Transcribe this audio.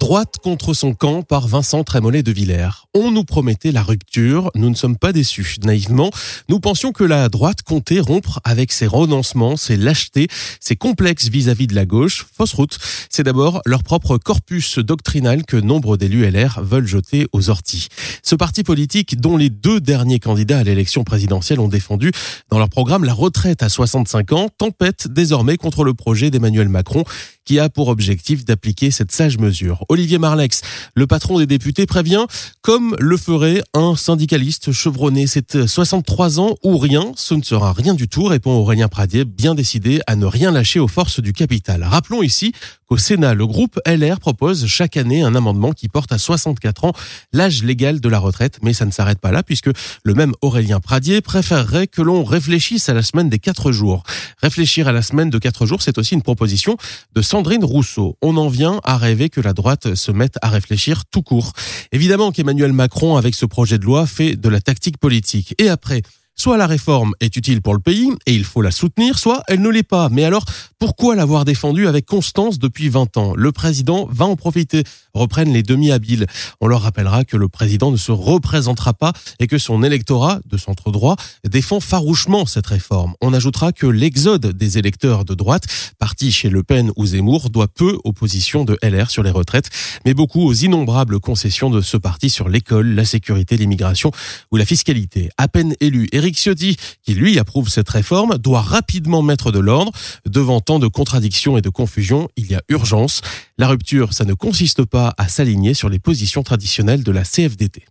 Droite contre son camp par Vincent Trémollet de Villers. On nous promettait la rupture, nous ne sommes pas déçus. Naïvement, nous pensions que la droite comptait rompre avec ses renoncements, ses lâchetés, ses complexes vis-à-vis de la gauche. Fausse route. C'est d'abord leur propre corpus doctrinal que nombre d'élus LR veulent jeter aux orties. Ce parti politique, dont les deux derniers candidats à l'élection présidentielle ont défendu dans leur programme la retraite à 65 ans, tempête désormais contre le projet d'Emmanuel Macron qui a pour objectif d'appliquer cette sage mesure. Olivier Marlex, le patron des députés, prévient, comme le ferait un syndicaliste chevronné, c'est 63 ans ou rien, ce ne sera rien du tout, répond Aurélien Pradier, bien décidé à ne rien lâcher aux forces du capital. Rappelons ici qu'au Sénat, le groupe LR propose chaque année un amendement qui porte à 64 ans l'âge légal de la retraite, mais ça ne s'arrête pas là puisque le même Aurélien Pradier préférerait que l'on réfléchisse à la semaine des 4 jours. Réfléchir à la semaine de 4 jours, c'est aussi une proposition de Sandrine Rousseau. On en vient à rêver que la droite se mette à réfléchir tout court. Évidemment qu'Emmanuel Macron, avec ce projet de loi, fait de la tactique politique. Et après, Soit la réforme est utile pour le pays et il faut la soutenir, soit elle ne l'est pas. Mais alors, pourquoi l'avoir défendue avec constance depuis 20 ans? Le président va en profiter, reprennent les demi-habiles. On leur rappellera que le président ne se représentera pas et que son électorat de centre droit défend farouchement cette réforme. On ajoutera que l'exode des électeurs de droite, partis chez Le Pen ou Zemmour, doit peu aux positions de LR sur les retraites, mais beaucoup aux innombrables concessions de ce parti sur l'école, la sécurité, l'immigration ou la fiscalité. À peine élu, Éric Ciotti, qui lui approuve cette réforme, doit rapidement mettre de l'ordre. Devant tant de contradictions et de confusion, il y a urgence. La rupture, ça ne consiste pas à s'aligner sur les positions traditionnelles de la CFDT.